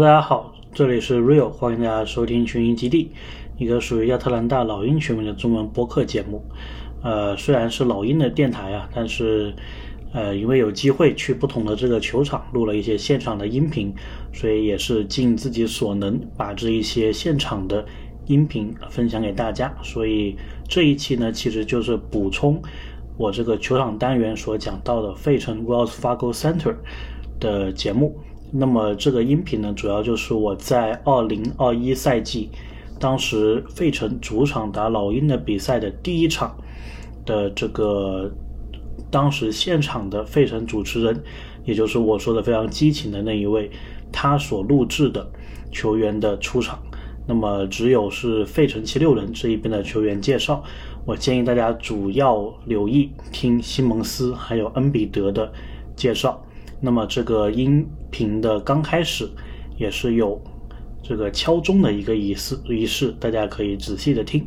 大家好，这里是 Real，欢迎大家收听群英基地，一个属于亚特兰大老鹰球迷的中文播客节目。呃，虽然是老鹰的电台啊，但是呃，因为有机会去不同的这个球场录了一些现场的音频，所以也是尽自己所能把这一些现场的音频分享给大家。所以这一期呢，其实就是补充我这个球场单元所讲到的费城 Wells Fargo Center 的节目。那么这个音频呢，主要就是我在二零二一赛季，当时费城主场打老鹰的比赛的第一场的这个当时现场的费城主持人，也就是我说的非常激情的那一位，他所录制的球员的出场。那么只有是费城七六人这一边的球员介绍，我建议大家主要留意听西蒙斯还有恩比德的介绍。那么这个音频的刚开始也是有这个敲钟的一个仪式仪式，大家可以仔细的听。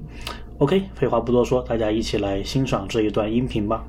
OK，废话不多说，大家一起来欣赏这一段音频吧。